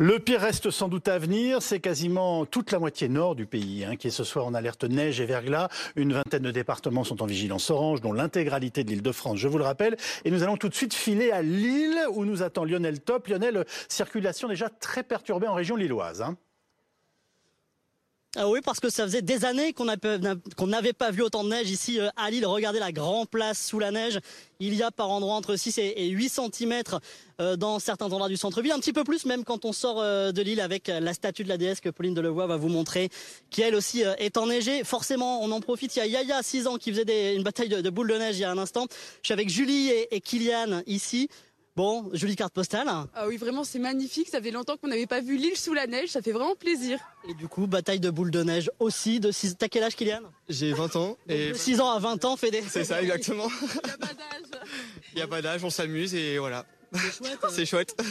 Le pire reste sans doute à venir. C'est quasiment toute la moitié nord du pays hein, qui est ce soir en alerte neige et verglas. Une vingtaine de départements sont en vigilance orange, dont l'intégralité de l'île de France, je vous le rappelle. Et nous allons tout de suite filer à Lille, où nous attend Lionel Top. Lionel, circulation déjà très perturbée en région lilloise. Hein. Ah oui, parce que ça faisait des années qu'on n'avait pas vu autant de neige ici euh, à Lille. Regardez la grande place sous la neige. Il y a par endroits entre 6 et 8 cm euh, dans certains endroits du centre-ville. Un petit peu plus même quand on sort euh, de Lille avec la statue de la déesse que Pauline Delevoye va vous montrer, qui elle aussi est enneigée. Forcément, on en profite. Il y a Yaya, 6 ans, qui faisait une bataille de, boules de neige il y a un instant. Je suis avec Julie et, et Kylian ici. Bon, jolie carte postale. Ah oui, vraiment, c'est magnifique. Ça fait longtemps qu'on n'avait pas vu l'île sous la neige. Ça fait vraiment plaisir. Et du coup, bataille de boules de neige aussi. De 6... T'as quel âge, Kylian? J'ai 20 ans. Et... De 6 ans à 20 ans, des... C'est ça, exactement. Il n'y a pas d'âge. Il n'y a pas d'âge, on s'amuse et voilà. C'est chouette. C'est chouette.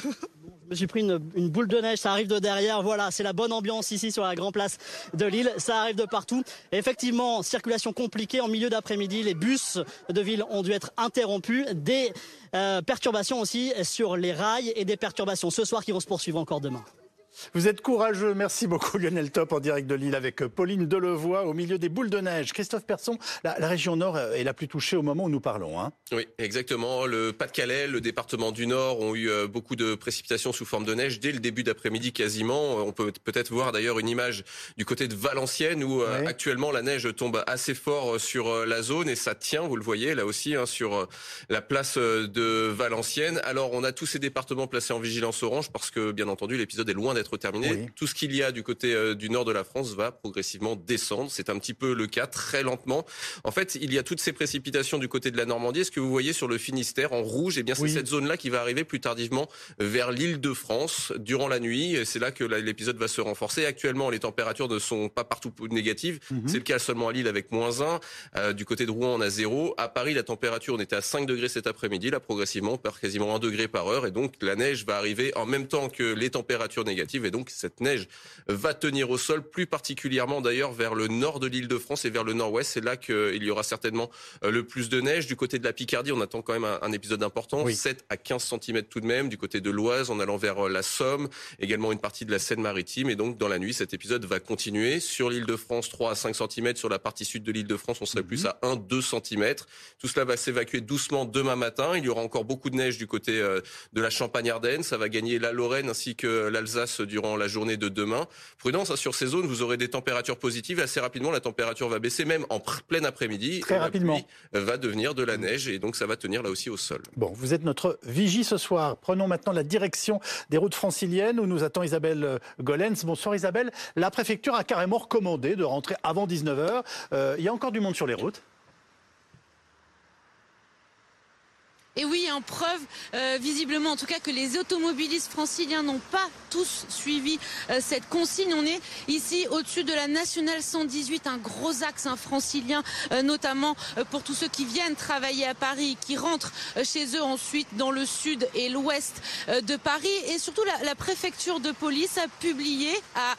Suis pris une, boule de neige, ça arrive de derrière. Voilà, c'est la bonne ambiance ici sur la grande place de Lille. Ça arrive de partout. Effectivement, circulation compliquée en milieu d'après-midi. Les bus de ville ont dû être interrompus. Des euh, perturbations aussi sur les rails et des perturbations ce soir qui vont se poursuivre encore demain. Vous êtes courageux. Merci beaucoup Lionel Top en direct de Lille avec Pauline Delevoye au milieu des boules de neige. Christophe Persson, la, la région nord est la plus touchée au moment où nous parlons. Hein. Oui, exactement. Le Pas-de-Calais, le département du Nord ont eu euh, beaucoup de précipitations sous forme de neige dès le début d'après-midi quasiment. On peut peut-être voir d'ailleurs une image du côté de Valenciennes où euh, oui. actuellement la neige tombe assez fort euh, sur la zone et ça tient, vous le voyez là aussi, hein, sur la place de Valenciennes. Alors on a tous ces départements placés en vigilance orange parce que bien entendu l'épisode est loin d'être terminé. Oui. Tout ce qu'il y a du côté euh, du nord de la France va progressivement descendre. C'est un petit peu le cas, très lentement. En fait, il y a toutes ces précipitations du côté de la Normandie. Ce que vous voyez sur le Finistère en rouge, eh bien, c'est oui. cette zone-là qui va arriver plus tardivement vers l'île de France durant la nuit. C'est là que l'épisode va se renforcer. Actuellement, les températures ne sont pas partout négatives. Mm -hmm. C'est le cas seulement à Lille avec moins 1. Euh, du côté de Rouen, on a 0. À Paris, la température, on était à 5 degrés cet après-midi. Là, progressivement, on perd quasiment 1 degré par heure. Et donc, la neige va arriver en même temps que les températures négatives et donc cette neige va tenir au sol, plus particulièrement d'ailleurs vers le nord de l'île de France et vers le nord-ouest. C'est là qu'il y aura certainement euh, le plus de neige. Du côté de la Picardie, on attend quand même un, un épisode important, oui. 7 à 15 cm tout de même. Du côté de l'Oise, en allant vers euh, la Somme, également une partie de la Seine-Maritime. Et donc dans la nuit, cet épisode va continuer. Sur l'île de France, 3 à 5 cm. Sur la partie sud de l'île de France, on serait mm -hmm. plus à 1-2 cm. Tout cela va s'évacuer doucement demain matin. Il y aura encore beaucoup de neige du côté euh, de la Champagne-Ardenne. Ça va gagner la Lorraine ainsi que l'Alsace durant la journée de demain. Prudence, hein, sur ces zones, vous aurez des températures positives. Assez rapidement, la température va baisser, même en plein après-midi. Très rapidement. va devenir de la neige et donc ça va tenir là aussi au sol. Bon, vous êtes notre vigie ce soir. Prenons maintenant la direction des routes franciliennes où nous attend Isabelle euh, Golens. Bonsoir Isabelle. La préfecture a carrément recommandé de rentrer avant 19h. Euh, il y a encore du monde sur les routes Et oui, en preuve, euh, visiblement, en tout cas, que les automobilistes franciliens n'ont pas tous suivi euh, cette consigne. On est ici au-dessus de la nationale 118, un gros axe un francilien, euh, notamment pour tous ceux qui viennent travailler à Paris, qui rentrent chez eux ensuite dans le sud et l'ouest de Paris. Et surtout, la, préfecture de police a publié, a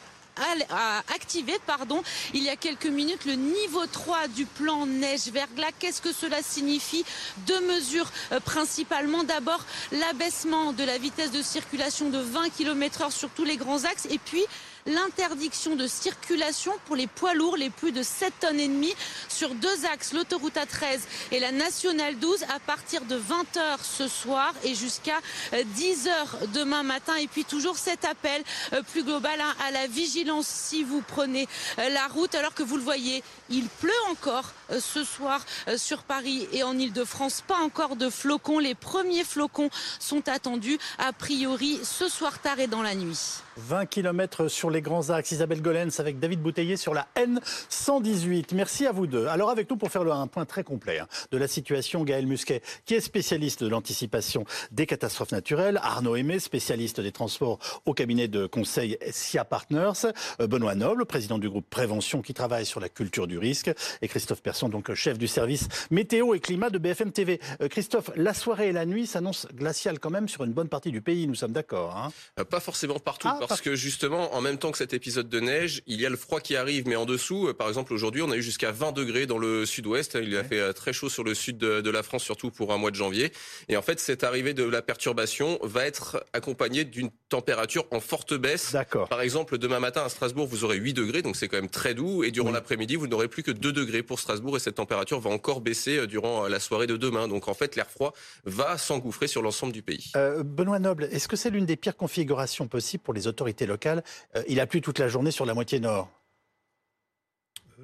a activé pardon, il y a quelques minutes le niveau 3 du plan neige-verglas. Qu'est-ce que cela signifie Deux mesures euh, principalement. D'abord, l'abaissement de la vitesse de circulation de 20 km heure sur tous les grands axes et puis l'interdiction de circulation pour les poids lourds, les plus de 7 tonnes et demie, sur deux axes, l'autoroute A13 et la nationale 12, à partir de 20h ce soir et jusqu'à 10h demain matin. Et puis toujours cet appel plus global hein, à la vigilance si vous prenez la route, alors que vous le voyez, il pleut encore ce soir sur Paris et en Ile-de-France. Pas encore de flocons. Les premiers flocons sont attendus a priori ce soir tard et dans la nuit. 20 km sur les grands axes. Isabelle Golens avec David Bouteiller sur la N118. Merci à vous deux. Alors avec nous pour faire un point très complet hein, de la situation, Gaël Musquet, qui est spécialiste de l'anticipation des catastrophes naturelles, Arnaud Aimé, spécialiste des transports au cabinet de conseil SIA Partners, euh, Benoît Noble, président du groupe Prévention qui travaille sur la culture du risque, et Christophe Persson, donc chef du service météo et climat de BFM TV. Euh, Christophe, la soirée et la nuit s'annoncent glaciales quand même sur une bonne partie du pays, nous sommes d'accord. Hein Euh, pas forcément partout. Ah, parce que justement, en même même temps que cet épisode de neige, il y a le froid qui arrive, mais en dessous, par exemple aujourd'hui, on a eu jusqu'à 20 degrés dans le sud-ouest. Il a fait très chaud sur le sud de, la France, surtout pour un mois de janvier. Et en fait, cette arrivée de la perturbation va être accompagnée d'une température en forte baisse. D'accord. Par exemple, demain matin à Strasbourg, vous aurez 8 degrés, donc c'est quand même très doux. Et durant l'après-midi, vous n'aurez plus que 2 degrés pour Strasbourg, et cette température va encore baisser durant la soirée de demain. Donc en fait, l'air froid va s'engouffrer sur l'ensemble du pays. Euh, Benoît Noble, est-ce que c'est l'une des pires configurations possibles pour les autorités locales? Euh, Il a plu toute la journée sur la moitié nord.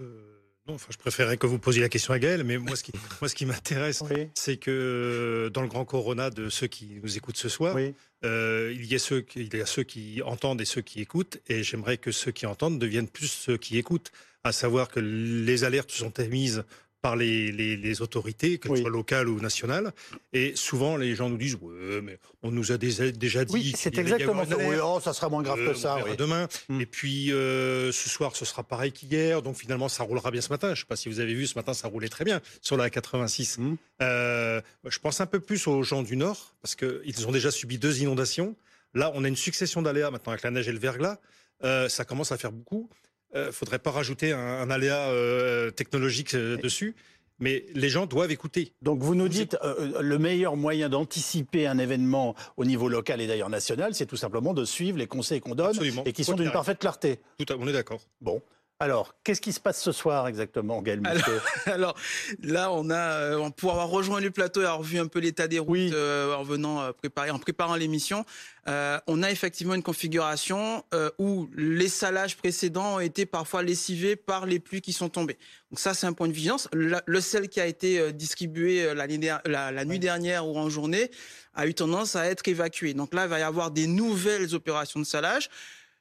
Euh, non, enfin, je préférerais que vous posiez la question à Gaël, mais moi, ce qui, moi, ce qui m'intéresse, c'est que dans le grand corona de ceux qui nous écoutent ce soir, il, y a ceux, il y a ceux qui entendent et ceux qui écoutent, et j'aimerais que ceux qui entendent deviennent plus ceux qui écoutent, à savoir que les alertes sont émises par les, les, autorités, qu'elles soient locales ou nationales. Et souvent, les gens nous disent ouais, mais on nous a déjà, déjà dit. Oui, c'est exactement ça. Oui, oh, ça sera moins grave que euh, ça. Demain. Hmm. Et puis, euh, ce soir, ce sera pareil qu'hier. Donc, finalement, ça roulera bien ce matin. Je ne sais pas si vous avez vu, ce matin, ça roulait très bien sur la 86. Hmm. Euh, je pense un peu plus aux gens du Nord, parce qu'ils ont déjà subi deux inondations. Là, on a une succession d'aléas maintenant avec la neige et le verglas. ça commence à faire beaucoup ne euh, faudrait pas rajouter un, aléa euh, technologique euh, dessus. Mais les gens doivent écouter. Donc vous nous dites le meilleur moyen d'anticiper un événement au niveau local et d'ailleurs national, c'est tout simplement de suivre les conseils qu'on donne et qui sont d'une parfaite clarté. Tout à, on est d'accord. Bon. Alors, qu'est-ce qui se passe ce soir exactement, Gaël alors, alors, là, on a, on pour avoir rejoint le plateau et avoir vu un peu l'état des routes en venant préparer, en préparant l'émission, euh, on a effectivement une configuration euh, où les salages précédents ont été parfois lessivés par les pluies qui sont tombées. Donc ça, c'est un point de vigilance. Le, sel qui a été euh, distribué la, la, nuit dernière ou en journée a eu tendance à être évacué. Donc là, il va y avoir des nouvelles opérations de salage.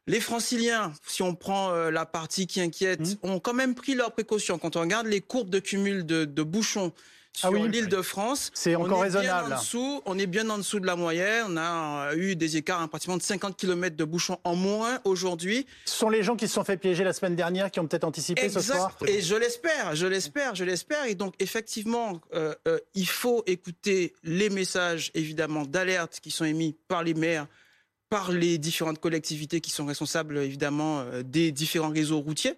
Les franciliens, si on prend la partie qui inquiète, mmh. ont quand même pris leurs précautions. Quand on regarde les courbes de cumul de, de bouchons ah sur l'île de France. C'est encore raisonnable. Bien en dessous, on est bien en dessous de la moyenne. On a euh, eu des écarts hein, pratiquement de 50 km de bouchons en moins aujourd'hui. Ce sont les gens qui se sont fait piéger la semaine dernière qui ont peut-être anticipé ce soir. Et je l'espère, je l'espère, je l'espère. Et donc effectivement, euh, euh, il faut écouter les messages évidemment d'alerte qui sont émis par les maires par les différentes collectivités qui sont responsables évidemment euh, des différents réseaux routiers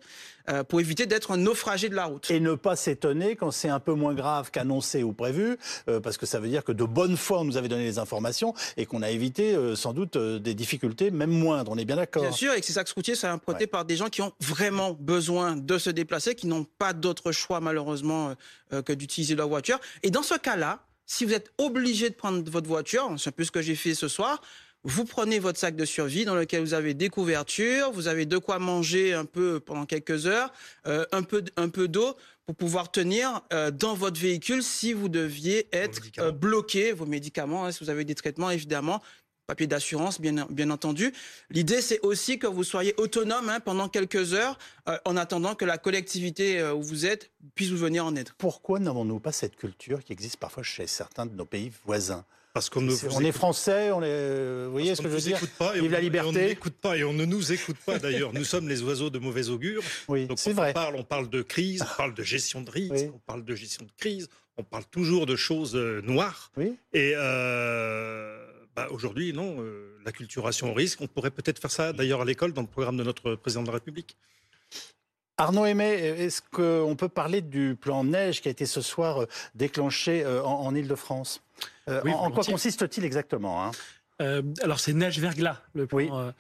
euh, pour éviter d'être un naufragé de la route. Et ne pas s'étonner quand c'est un peu moins grave qu'annoncé ou prévu, euh, parce que ça veut dire que de bonne foi on nous avait donné les informations et qu'on a évité sans doute des difficultés même moindres. On est bien d'accord. Bien sûr, et que ces axes routiers sont empruntés par des gens qui ont vraiment besoin de se déplacer, qui n'ont pas d'autre choix malheureusement que d'utiliser leur voiture. Et dans ce cas-là, si vous êtes obligé de prendre votre voiture, c'est un peu ce que j'ai fait ce soir, vous prenez votre sac de survie dans lequel vous avez des couvertures, vous avez de quoi manger un peu pendant quelques heures, euh, un peu, un peu d'eau pour pouvoir tenir euh, dans votre véhicule si vous deviez être euh, bloqué, vos médicaments, hein, si vous avez des traitements évidemment, papier d'assurance, bien, bien entendu. L'idée, c'est aussi que vous soyez autonome hein, pendant quelques heures, en attendant que la collectivité où vous êtes puisse vous venir en aide. Pourquoi n'avons-nous pas cette culture qui existe parfois chez certains de nos pays voisins? Parce qu'on on est français, on est, vous voyez ce que je veux dire? pas Vive la liberté. on n'écoute pas et on ne nous écoute pas d'ailleurs. nous sommes les oiseaux de mauvais augure. Oui, c'est vrai. On parle, on parle de crise, on parle de gestion de risque, on parle de gestion de crise, on parle toujours de choses euh, noires. Oui. Et euh, bah, aujourd'hui, non, euh, la culturation au risque, on pourrait peut-être faire ça d'ailleurs à l'école dans le programme de notre président de la République. Arnaud Aimé, est-ce qu'on peut parler du plan neige qui a été ce soir déclenché en, en Ile-de-France? Euh, en, quoi consiste-t-il exactement hein? Euh, alors c'est neige verglas le plan. Euh, euh,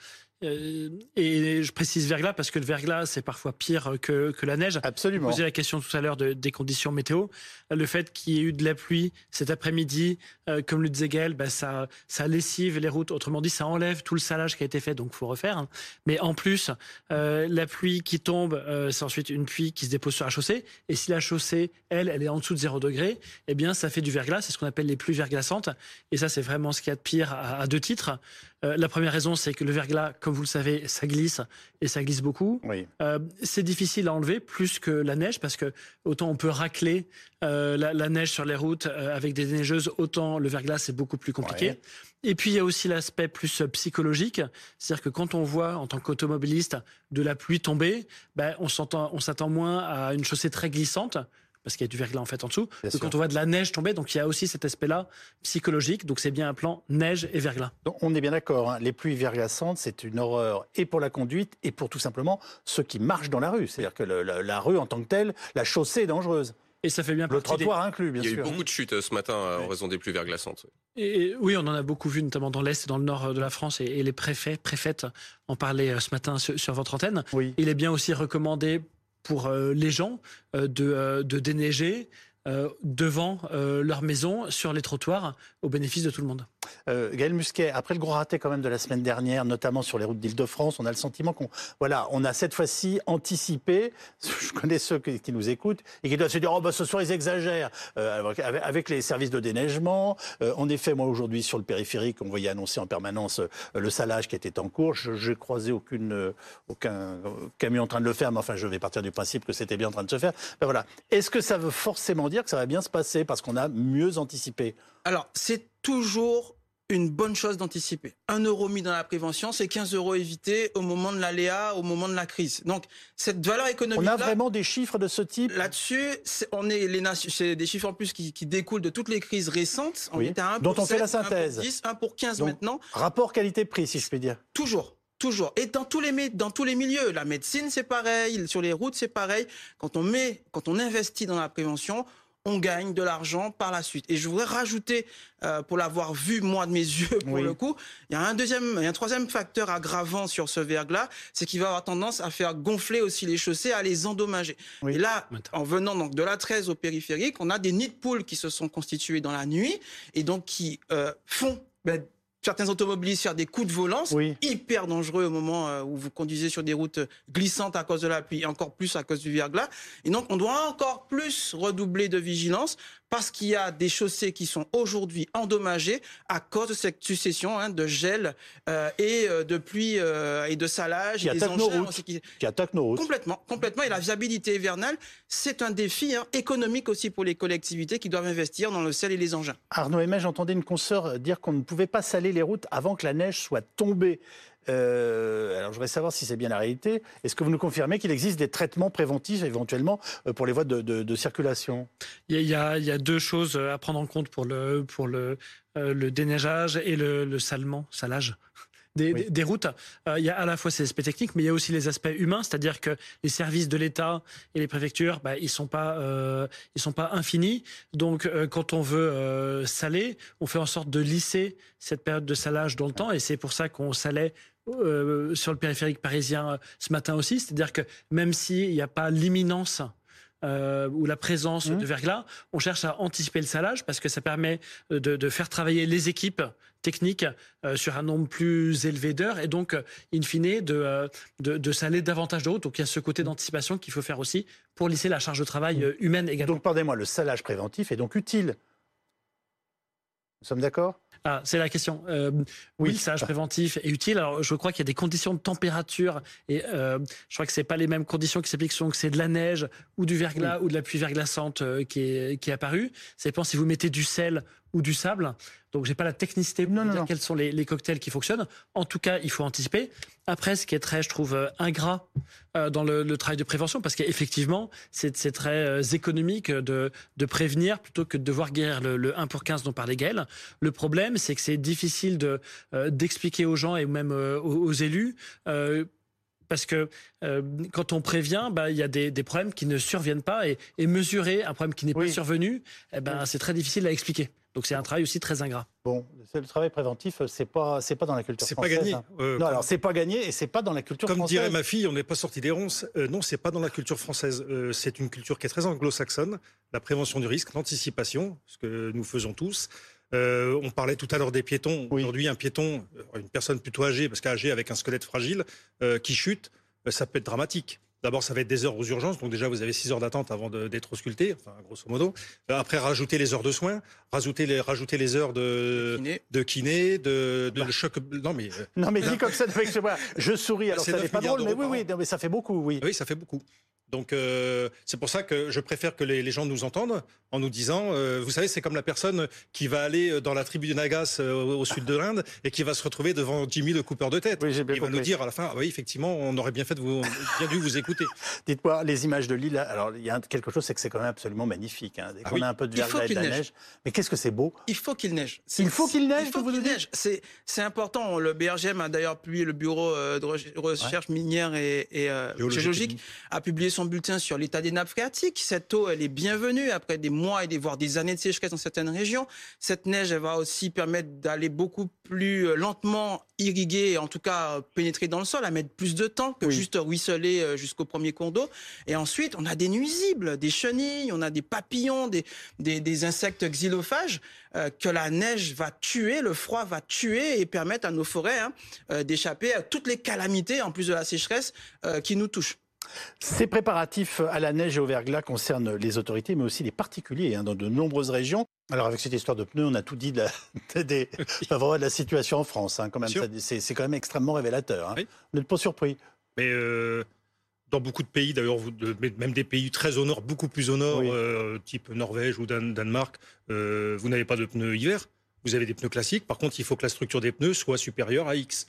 et je précise verglas parce que le verglas, c'est parfois pire que, que la neige. Absolument. Vous posez la question tout à l'heure de, des conditions météo. Le fait qu'il y ait eu de la pluie cet après-midi, euh, comme le disait Gaël, bah, ça, ça lessive les routes. Autrement dit, ça enlève tout le salage qui a été fait, donc faut refaire. Hein. Mais en plus, euh, la pluie qui tombe, euh, c'est ensuite une pluie qui se dépose sur la chaussée. Et si la chaussée, elle, elle est en dessous de 0 degré, eh bien, ça fait du verglas. C'est ce qu'on appelle les pluies verglaçantes. Et ça, c'est vraiment ce qu'il y a de pire à, à deux titres. Euh, la première raison, c'est que le verglas, comme vous le savez, ça glisse et ça glisse beaucoup. Euh, c'est difficile à enlever plus que la neige parce que autant on peut racler euh, la, neige sur les routes avec des neigeuses, autant le verglas c'est beaucoup plus compliqué. Et puis il y a aussi l'aspect plus psychologique, c'est-à-dire que quand on voit en tant qu'automobiliste de la pluie tomber, ben, on s'attend moins à une chaussée très glissante parce qu'il y a du verglas en fait en dessous. quand on voit de la neige tomber, donc il y a aussi cet aspect-là psychologique. Donc c'est bien un plan neige et verglas. Donc on est bien d'accord. Hein. les pluies verglaçantes, c'est une horreur et pour la conduite et pour tout simplement ceux qui marchent dans la rue. C'est-à-dire que la, rue en tant que telle, la chaussée est dangereuse. Et ça fait bien Le trottoir inclus, bien sûr. Il y a eu beaucoup de chutes euh, ce matin euh, en raison des pluies verglaçantes. Et, oui, on en a beaucoup vu, notamment dans l'Est et dans le Nord de la France. Et, les préfets, préfètes en parlaient euh, ce matin sur, votre antenne. Oui. Il est bien aussi recommandé pour les gens de, de déneiger, euh, devant euh, leur maison, sur les trottoirs, au bénéfice de tout le monde. Euh, Gaël Musquet, après le gros raté quand même de la semaine dernière, notamment sur les routes d'Île-de-France, on a le sentiment qu'on voilà, on a cette fois-ci anticipé. Je connais ceux qui, nous écoutent et qui doivent se dire oh bah ce soir ils exagèrent avec, les services de déneigement. en effet, moi aujourd'hui sur le périphérique, on voyait annoncer en permanence le salage qui était en cours. Je n'ai croisé aucune, aucun camion en train de le faire, mais enfin je vais partir du principe que c'était bien en train de se faire. Ben, voilà. Est-ce que ça veut forcément dire que ça va bien se passer? Parce qu'on a mieux anticipé Alors, c'est toujours une bonne chose d'anticiper. Un euro mis dans la prévention, c'est 15 euros évités au moment de l'aléa, au moment de la crise. Donc, cette valeur économique. On a vraiment des chiffres de ce type? Là-dessus, on est les c'est des chiffres en plus qui, découlent de toutes les crises récentes. On est à 1 dont on fait la synthèse. 1 pour 10, 1 pour 15 maintenant. Rapport qualité-prix, si je puis dire. Toujours. Toujours. Et dans tous les, dans tous les milieux, la médecine, c'est pareil, sur les routes, c'est pareil. Quand on met, quand on investit dans la prévention, on gagne de l'argent par la suite. Et je voudrais rajouter, euh, pour l'avoir vu moi de mes yeux pour le coup, il y a un deuxième, un troisième facteur aggravant sur ce verglas, c'est qu'il va avoir tendance à faire gonfler aussi les chaussées, à les endommager. Et là, en venant donc de la 13 au périphérique, on a des nids de poules qui se sont constitués dans la nuit et donc qui euh, font ben, certains automobilistes faire des coups de volant, hyper dangereux au moment euh, où vous conduisez sur des routes glissantes à cause de la pluie et encore plus à cause du verglas. Et donc, on doit encore plus redoubler de vigilance parce qu'il y a des chaussées qui sont aujourd'hui endommagées à cause de cette succession hein, de gel euh, et euh, de pluie et de salage. Qui, attaquent nos routes. Qui... nos routes. Complètement, complètement. Et la viabilité hivernale, c'est un défi hein, économique aussi pour les collectivités qui doivent investir dans le sel et les engins. Arnaud Aimé, j'entendais une consoeur dire qu'on ne pouvait pas saler les routes avant que la neige soit tombée. Euh, alors, je voudrais savoir si c'est bien la réalité. Est-ce que vous nous confirmez qu'il existe des traitements préventifs éventuellement euh, pour les voies de, circulation? Il y, a, deux choses à prendre en compte pour le, pour euh, déneigeage et le, le salement, salage des, routes. Euh, il y a à la fois ces aspects techniques, mais il y a aussi les aspects humains, c'est-à-dire que les services de l'État et les préfectures, bah, ils sont pas, euh, ils sont pas infinis. Donc, euh, quand on veut saler, on fait en sorte de lisser cette période de salage dans le temps, et c'est pour ça qu'on salait sur le périphérique parisien ce matin aussi. C'est-à-dire que même s'il n'y a pas l'imminence ou la présence mmh. de verglas, on cherche à anticiper le salage parce que ça permet de, de faire travailler les équipes technique euh, sur un nombre plus élevé d'heures et donc, euh, in fine, de, euh, de, de, saler davantage de routes. Donc il y a ce côté d'anticipation qu'il faut faire aussi pour lisser la charge de travail humaine également. Donc pardonnez-moi, le salage préventif est donc utile. Nous sommes d'accord? Ah, c'est la question. oui, le salage préventif est utile. Alors, je crois qu'il y a des conditions de température et je crois que c'est pas les mêmes conditions qui s'appliquent selon que c'est de la neige ou du verglas ou de la pluie verglaçante qui est qui est apparue. Ça dépend si vous mettez du sel ou du sable. Donc, j'ai pas la technicité pour dire quels sont les, cocktails qui fonctionnent. En tout cas, il faut anticiper. Après, ce qui est très, je trouve, euh, ingrat euh, dans le, travail de prévention, parce qu'effectivement, c'est très euh, économique de, de, prévenir plutôt que de devoir guérir le, 1 pour 15 dont parlait Gaël. Le problème, c'est que c'est difficile de d'expliquer aux gens et même aux, élus parce que quand on prévient, bah, il y a des, problèmes qui ne surviennent pas et, mesurer un problème qui n'est pas survenu, eh ben, c'est très difficile à expliquer. Donc c'est un travail aussi très ingrat. Bon, le travail préventif, c'est pas c'est pas dans la culture française. C'est pas gagné. Hein. Euh, non, alors c'est pas gagné et c'est pas dans la culture comme française. Comme dirait ma fille, on n'est pas sorti des ronces. Euh, non, c'est pas dans la culture française. Euh, c'est une culture qui est très anglo-saxonne. La prévention du risque, l'anticipation, ce que nous faisons tous. On parlait tout à l'heure des piétons. Aujourd'hui, un piéton, une personne plutôt âgée, parce qu'âgée avec un squelette fragile, qui chute, ça peut être dramatique. D'abord, ça va être des heures aux urgences. Donc déjà, vous avez 6 heures d'attente avant d'être ausculté, enfin, grosso modo. Euh, après, rajouter les heures de soins, rajouter les, rajouter les heures de, de kiné, de, de, bah. choc. Non, mais. Euh, non, mais dis comme ça, je souris. Alors, ça n'est pas drôle, mais oui, oui, mais ça fait beaucoup, oui. Oui, ça fait beaucoup. Donc euh, c'est pour ça que je préfère que les, gens nous entendent en nous disant, euh, vous savez, c'est comme la personne qui va aller dans la tribu de Nagas euh, au sud de l'Inde et qui va se retrouver devant Jimmy le coupeur de tête. Il va nous dire à la fin, ah oui, effectivement, on aurait bien fait de vous, bien dû vous écouter. Dites-moi, les images de l'île, alors il y a quelque chose, c'est que c'est quand même absolument magnifique. Hein. Dès ah qu'on a un peu de verglas et de la neige. Mais qu'est-ce que c'est beau? Il faut qu'il neige. Il faut qu'il neige, il faut qu'il neige. C'est important. Le BRGM a d'ailleurs publié, le Bureau de recherche minière et, géologique a publié son bulletin sur l'état des nappes phréatiques. Cette eau, elle est bienvenue après des mois et des voire des années de sécheresse dans certaines régions. Cette neige, elle va aussi permettre d'aller beaucoup plus euh, lentement irriguer, en tout cas pénétrer dans le sol, à mettre plus de temps que juste ruisseler euh, jusqu'au premier cours d'eau. Et ensuite, on a des nuisibles, des chenilles, on a des papillons, des, des, insectes xylophages euh, que la neige va tuer, le froid va tuer et permettre à nos forêts hein, d'échapper à toutes les calamités, en plus de la sécheresse, qui nous touchent. Ces préparatifs à la neige et au verglas concernent les autorités, mais aussi les particuliers hein, dans de nombreuses régions. Alors avec cette histoire de pneus, on a tout dit de la, de la situation en France. Hein, quand même, c'est quand même extrêmement révélateur. Hein. Vous n'êtes pas surpris? Mais euh, dans beaucoup de pays, d'ailleurs, même des pays très au nord, beaucoup plus au nord, euh, type Norvège ou Danemark, euh, vous n'avez pas de pneus hiver. Vous avez des pneus classiques. Par contre, il faut que la structure des pneus soit supérieure à X.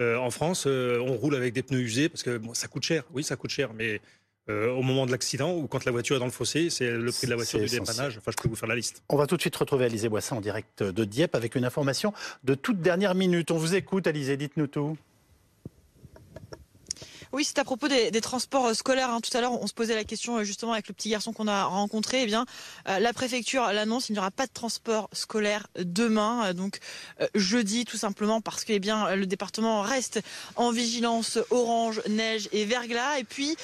Euh, en France, euh, on roule avec des pneus usés parce que ça coûte cher. Oui, ça coûte cher, mais euh, au moment de l'accident ou quand la voiture est dans le fossé, c'est le prix de la voiture du dépannage. Enfin, je peux vous faire la liste. On va tout de suite retrouver Alizé Boissin en direct de Dieppe avec une information de toute dernière minute. On vous écoute, Alizé, dites-nous tout. Oui, c'est à propos des, transports euh, scolaires. Hein. Tout à l'heure, on se posait la question euh, justement avec le petit garçon qu'on a rencontré. Eh bien, euh, la préfecture l'annonce, il n'y aura pas de transport scolaire demain, donc jeudi, tout simplement parce que eh bien le département reste en vigilance orange, neige et verglas. Et puis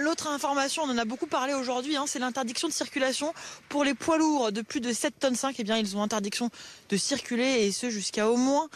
l'autre information, on en a beaucoup parlé aujourd'hui, hein, c'est l'interdiction de circulation pour les poids lourds de plus de 7 tonnes 5. Eh bien, ils ont interdiction de circuler et ce jusqu'à au moins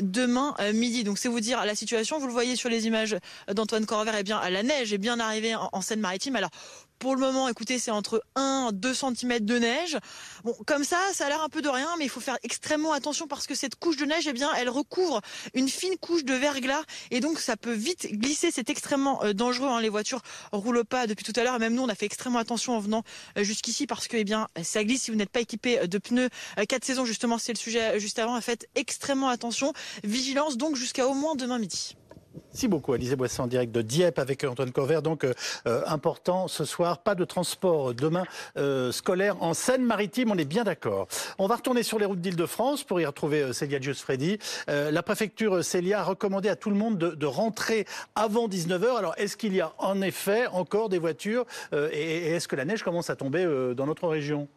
demain midi. Donc c'est vous dire la situation. Vous le voyez sur les images d'Antoine Corvert, eh bien, la neige est bien arrivée en, Seine-Maritime. Alors, pour le moment, écoutez, c'est entre 1 et 2 cm de neige. Bon, comme ça, ça a l'air un peu de rien, mais il faut faire extrêmement attention parce que cette couche de neige, eh bien, elle recouvre une fine couche de verglas et donc ça peut vite glisser. C'est extrêmement euh, dangereux. Hein. Les voitures roulent pas depuis tout à l'heure. Même nous, on a fait extrêmement attention en venant euh, jusqu'ici parce que, eh bien, ça glisse si vous n'êtes pas équipé de pneus 4 saisons. Justement, c'est le sujet juste avant. Faites extrêmement attention. Vigilance donc jusqu'à au moins demain midi. Merci beaucoup, Alizé Boisson en direct de Dieppe avec Antoine Corvert. Donc, euh, euh, important ce soir, pas de transport demain euh, scolaire en Seine-Maritime, on est bien d'accord. On va retourner sur les routes d'Île-de-France pour y retrouver Célia Giusfredi. la préfecture Célia a recommandé à tout le monde de, rentrer avant 19h. Alors, est-ce qu'il y a en effet encore des voitures et est-ce que la neige commence à tomber dans notre région?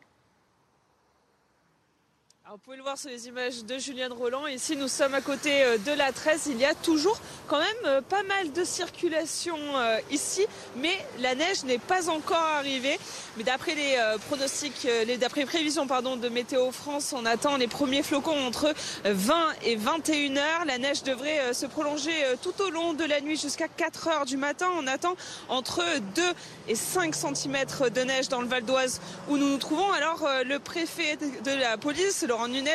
Vous pouvez le voir sur les images de Julien Roland. Ici, nous sommes à côté euh, de la 13. Il y a toujours quand même euh, pas mal de circulation euh, ici, mais la neige n'est pas encore arrivée. Mais d'après les pronostics, d'après les prévisions pardon, de Météo France, on attend les premiers flocons entre 20 et 21 heures. La neige devrait se prolonger tout au long de la nuit jusqu'à 4 heures du matin. On attend entre 2 et 5 cm de neige dans le Val d'Oise où nous nous trouvons. Alors, le préfet de la police, Laurent Nunez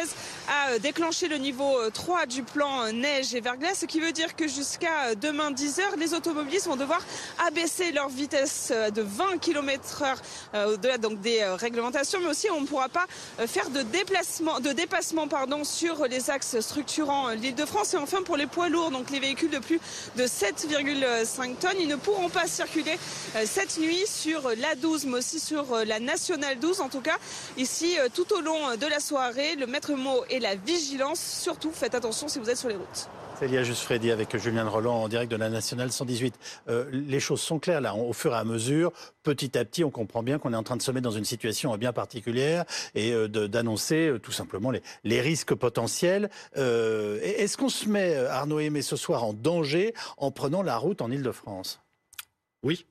a euh, déclenché le niveau 3 euh, du plan euh, neige et verglas, ce qui veut dire que jusqu'à demain 10h, les automobilistes vont devoir abaisser leur vitesse de 20 km heure au-delà donc des réglementations, mais aussi on ne pourra pas faire de déplacement, de dépassement pardon, sur les axes structurant l'île de France. Et enfin pour les poids lourds, donc les véhicules de plus de 7,5 tonnes, ils ne pourront pas circuler cette nuit sur la 12, mais aussi sur la nationale 12. En tout cas, ici, tout au long de la soirée, le maître mot est la vigilance. Surtout, faites attention si vous êtes sur les routes. Célia Juste Freddy avec Julien Roland en direct de la Nationale 118. Euh, les choses sont claires là, au fur et à mesure, petit à petit, on comprend bien qu'on est en train de se mettre dans une situation bien particulière et euh, d'annoncer euh, tout simplement les, risques potentiels. Est-ce qu'on se met, Arnaud Aimé, ce soir en danger en prenant la route en Ile-de-France Oui,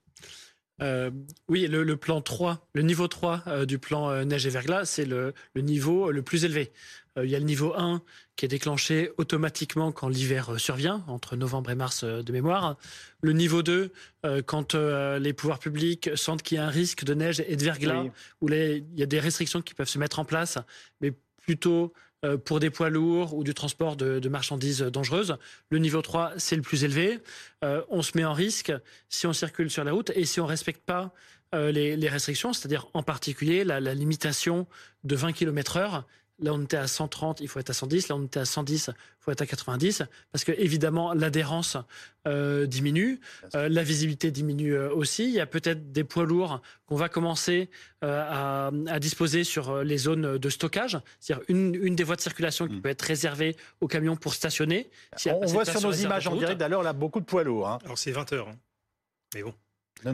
euh, oui, le, plan 3, le niveau 3 euh, du plan euh, neige et verglas, c'est le, niveau le plus élevé. il y a le niveau 1 qui est déclenché automatiquement quand l'hiver survient, entre novembre et mars de mémoire. Le niveau 2, quand les pouvoirs publics sentent qu'il y a un risque de neige et de verglas, où il y a des restrictions qui peuvent se mettre en place, mais plutôt pour des poids lourds ou du transport de, marchandises dangereuses. Le niveau 3, c'est le plus élevé. on se met en risque si on circule sur la route et si on respecte pas les, les, restrictions, c'est-à-dire en particulier la, la, limitation de 20 km heure Là, on était à 130, il faut être à 110. Là, on était à 110, il faut être à 90. Parce que, évidemment, l'adhérence euh, diminue. Euh, la visibilité diminue euh, aussi. Il y a peut-être des poids lourds qu'on va commencer à, disposer sur les zones de stockage. C'est-à-dire une, des voies de circulation qui hmm. peut être réservée aux camions pour stationner. on, voit sur nos images en direct d'ailleurs là beaucoup de poids lourds. Hein. Alors, c'est 20 heures. Hein. Mais bon.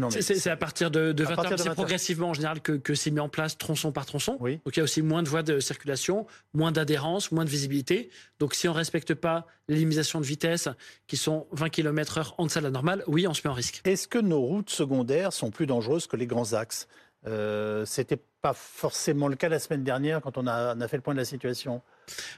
C'est à partir de, de 20 heures. C'est progressivement en général que, que c'est mis en place tronçon par tronçon. Donc il y a aussi moins de voies de circulation, moins d'adhérence, moins de visibilité. Donc si on ne respecte pas les limitations de vitesse qui sont 20 km/h en deçà de la normale, oui, on se met en risque. Est-ce que nos routes secondaires sont plus dangereuses que les grands axes? Euh, C'était pas forcément le cas la semaine dernière quand on a, on a fait le point de la situation.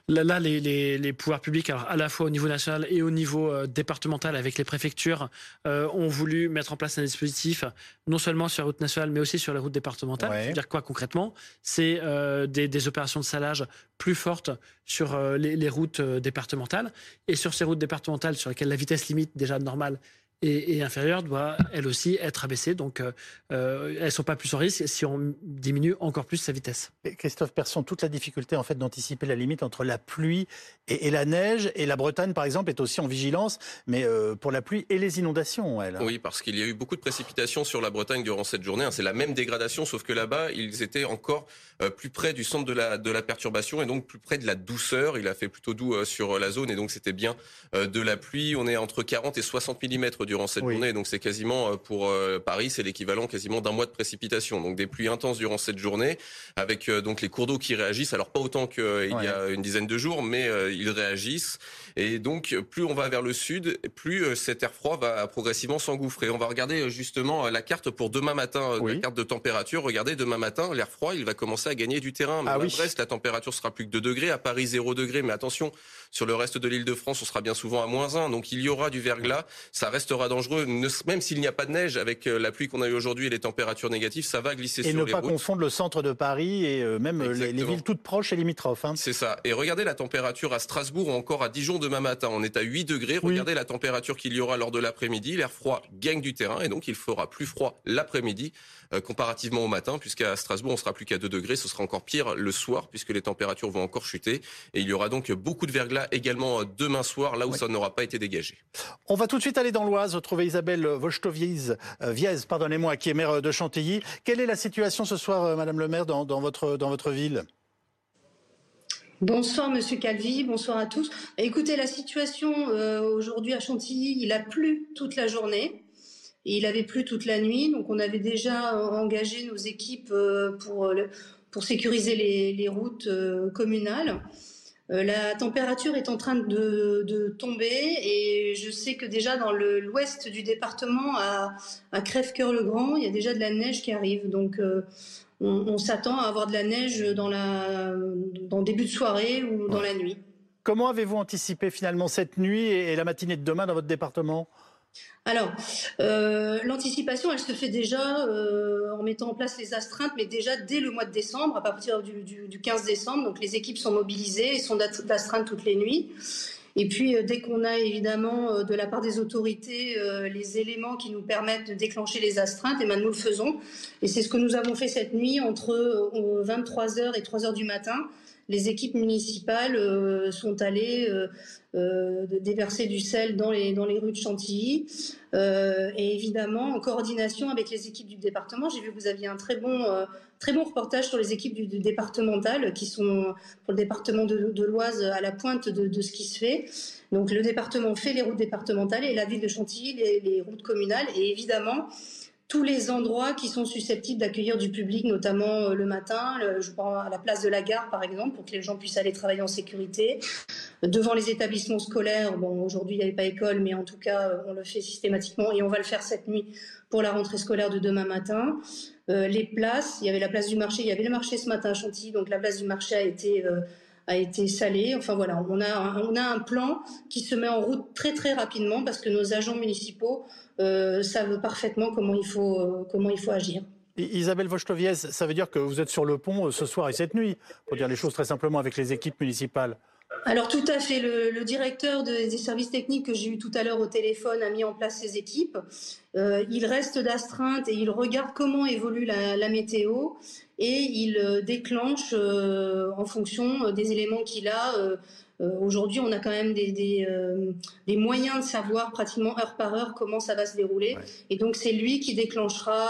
Là, les, pouvoirs publics, alors à la fois au niveau national et au niveau euh, départemental, avec les préfectures, euh, ont voulu mettre en place un dispositif, non seulement sur la route nationale, mais aussi sur la route départementale. Ouais. dire quoi concrètement? C'est euh, des, opérations de salage plus fortes sur les, les, routes départementales. Et sur ces routes départementales, sur lesquelles la vitesse limite déjà normale et, inférieure doit elle aussi être abaissée. Donc euh, euh, elles ne sont pas plus en risque si on diminue encore plus sa vitesse. Christophe Persson, toute la difficulté en fait d'anticiper la limite entre la pluie et, la neige. Et la Bretagne, par exemple, est aussi en vigilance, mais euh, pour la pluie et les inondations. Elle. Oui, parce qu'il y a eu beaucoup de précipitations sur la Bretagne durant cette journée. Hein. C'est la même dégradation, sauf que là-bas, ils étaient encore plus près du centre de la, de la perturbation et donc plus près de la douceur. Il a fait plutôt doux sur la zone et donc c'était bien de la pluie. On est entre 40 et 60 mm durant cette journée. Donc c'est quasiment euh, pour euh, Paris, c'est l'équivalent quasiment d'un mois de précipitation. Donc des pluies intenses durant cette journée, avec euh, donc les cours d'eau qui réagissent. Alors pas autant qu'il y a une dizaine de jours, mais ils réagissent. Et donc plus on va vers le sud, plus cet air froid va progressivement s'engouffrer. On va regarder justement la carte pour demain matin, la carte de température. Regardez, demain matin, l'air froid, il va commencer à gagner du terrain. Mais ah à Brest, la température sera plus que 2 degrés. À Paris, 0 degrés. Mais attention, sur le reste de l'île de France, on sera bien souvent à moins 1. Donc il y aura du verglas. Ça restera dangereux, même s'il n'y a pas de neige, avec euh, la pluie qu'on a eu aujourd'hui et les températures négatives, ça va glisser sur les routes. Et ne pas confondre le centre de Paris et euh, même euh, les, villes toutes proches et limitrophes. Hein. C'est ça. Et regardez la température à Strasbourg ou encore à Dijon demain matin. On est à 8 degrés. Regardez la température qu'il y aura lors de l'après-midi. L'air froid gagne du terrain et donc il fera plus froid l'après-midi comparativement au matin, puisqu'à Strasbourg, on sera plus qu'à 2 degrés. Ce sera encore pire le soir, puisque les températures vont encore chuter. Et il y aura donc beaucoup de verglas également demain soir, là où ça n'aura pas été dégagé. On va tout de suite aller dans l'Oise, retrouver Isabelle Vostoviez, euh, Viez, pardonnez-moi, qui est maire de Chantilly. Quelle est la situation ce soir, euh, Madame le maire, dans, votre, dans votre ville? Bonsoir Monsieur Calvi, bonsoir à tous. Écoutez, la situation euh, aujourd'hui à Chantilly, il a plu toute la journée et il avait plu toute la nuit. Donc on avait déjà engagé nos équipes pour, pour sécuriser les, les routes communales. Euh, la température est en train de, tomber et je sais que déjà dans l'ouest du département, à, à Crèvecoeur-le-Grand, il y a déjà de la neige qui arrive. Donc euh, on, s'attend à avoir de la neige dans, la, dans début de soirée ou dans la nuit. Comment avez-vous anticipé finalement cette nuit et la matinée de demain dans votre département? Alors, euh, l'anticipation, elle se fait déjà euh, en mettant en place les astreintes, mais déjà dès le mois de décembre, à partir du, 15 décembre. Donc, les équipes sont mobilisées et sont d'astreinte toutes les nuits. Et puis, euh, dès qu'on a évidemment de la part des autorités les éléments qui nous permettent de déclencher les astreintes, et eh ben, nous le faisons. Et c'est ce que nous avons fait cette nuit entre 23h et 3h du matin les équipes municipales euh, sont allées euh, euh, déverser du sel dans les, dans les rues de Chantilly. et évidemment, en coordination avec les équipes du département, j'ai vu que vous aviez un très bon, très bon reportage sur les équipes du, départemental qui sont pour le département de, l'Oise à la pointe de, ce qui se fait. Donc le département fait les routes départementales et la ville de Chantilly les, les routes communales. Et évidemment, tous les endroits qui sont susceptibles d'accueillir du public, notamment euh, le matin, je prends à la place de la gare par exemple, pour que les gens puissent aller travailler en sécurité. Devant les établissements scolaires, bon aujourd'hui il n'y avait pas école, mais en tout cas euh, on le fait systématiquement et on va le faire cette nuit pour la rentrée scolaire de demain matin. Euh, les places, il y avait la place du marché, il y avait le marché ce matin à Chantilly, donc la place du marché a été a été salée. Enfin voilà, on a, on a un plan qui se met en route très très rapidement parce que nos agents municipaux euh, savent parfaitement comment il faut, euh, comment il faut agir. Isabelle Vochtoviez, ça veut dire que vous êtes sur le pont ce soir et cette nuit, pour dire les choses très simplement avec les équipes municipales. Alors tout à fait, le, directeur des services techniques que j'ai eu tout à l'heure au téléphone a mis en place ses équipes. Euh, il reste d'astreinte et il regarde comment évolue la, météo et il euh, déclenche euh, en fonction des éléments qu'il a. Aujourd'hui, on a quand même des, moyens de savoir pratiquement heure par heure comment ça va se dérouler. Et donc, c'est lui qui déclenchera,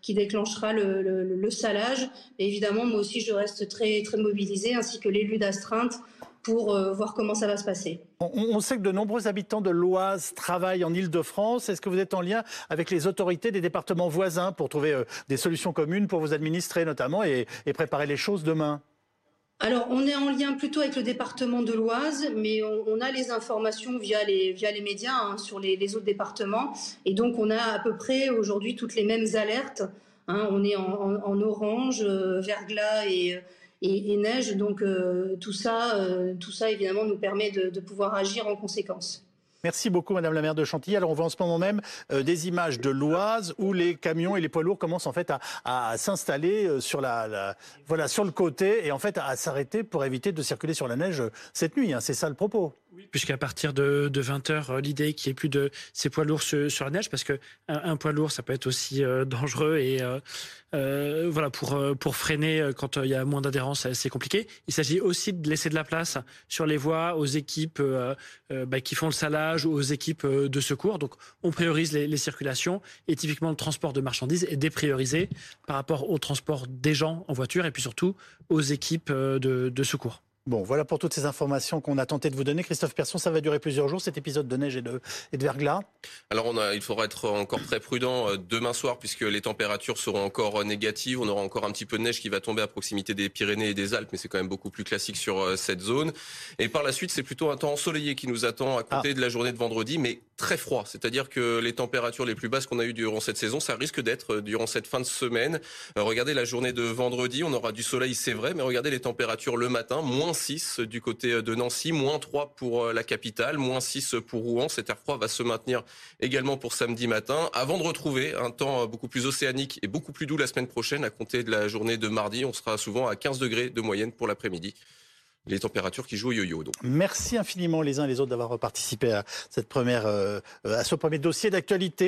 qui déclenchera le, salage. Et évidemment, moi aussi, je reste très, très mobilisée, ainsi que l'élu d'astreinte pour euh, voir comment ça va se passer. On, sait que de nombreux habitants de l'Oise travaillent en Ile-de-France. Est-ce que vous êtes en lien avec les autorités des départements voisins pour trouver euh, des solutions communes pour vous administrer notamment et, préparer les choses demain? Alors, on est en lien plutôt avec le département de l'Oise, mais on, a les informations via les, via les médias hein, sur les, autres départements. Et donc, on a à peu près aujourd'hui toutes les mêmes alertes. Hein. on est en, orange, euh, verglas et, et, neige. Donc euh, tout ça, euh, tout ça évidemment nous permet de, pouvoir agir en conséquence. Merci beaucoup, Madame la maire de Chantilly. Alors, on voit en ce moment même euh, des images de l'Oise où les camions et les poids lourds commencent en fait à, s'installer sur la, voilà sur le côté et en fait à, s'arrêter pour éviter de circuler sur la neige cette nuit. Hein. C'est ça le propos. Puisqu'à partir de, 20 h l'idée qu'il n'y ait plus de ces poids lourds sur, la neige, parce que un, poids lourd, ça peut être aussi dangereux et euh, voilà, pour, euh, pour freiner euh, quand il y a moins d'adhérence, c'est compliqué. Il s'agit aussi de laisser de la place sur les voies aux équipes bah, qui font le salage ou aux équipes de secours. Donc, on priorise les, circulations et typiquement le transport de marchandises est dépriorisé par rapport au transport des gens en voiture et puis surtout aux équipes de secours. Bon, voilà pour toutes ces informations qu'on a tenté de vous donner. Christophe Persson, ça va durer plusieurs jours, cet épisode de neige et de, et de verglas Alors, on a, il faudra être encore très prudent euh, demain soir, puisque les températures seront encore euh, négatives. On aura encore un petit peu de neige qui va tomber à proximité des Pyrénées et des Alpes, mais c'est quand même beaucoup plus classique sur euh, cette zone. Et par la suite, c'est plutôt un temps ensoleillé qui nous attend à côté ah. de la journée de vendredi, mais très froid. C'est-à-dire que les températures les plus basses qu'on a eues durant cette saison, ça risque d'être durant cette fin de semaine. regardez la journée de vendredi, on aura du soleil, c'est vrai, mais regardez les températures le matin, moins 6 du côté de Nancy, moins 3 pour euh, la capitale, moins 6 pour Rouen. Cet air froid va se maintenir également pour samedi matin, avant de retrouver un temps euh, beaucoup plus océanique et beaucoup plus doux la semaine prochaine, à compter de la journée de mardi. On sera souvent à 15 degrés de moyenne pour l'après-midi les températures qui jouent au yo-yo. Merci infiniment les uns et les autres d'avoir participé à cette première, euh, à ce premier dossier d'actualité.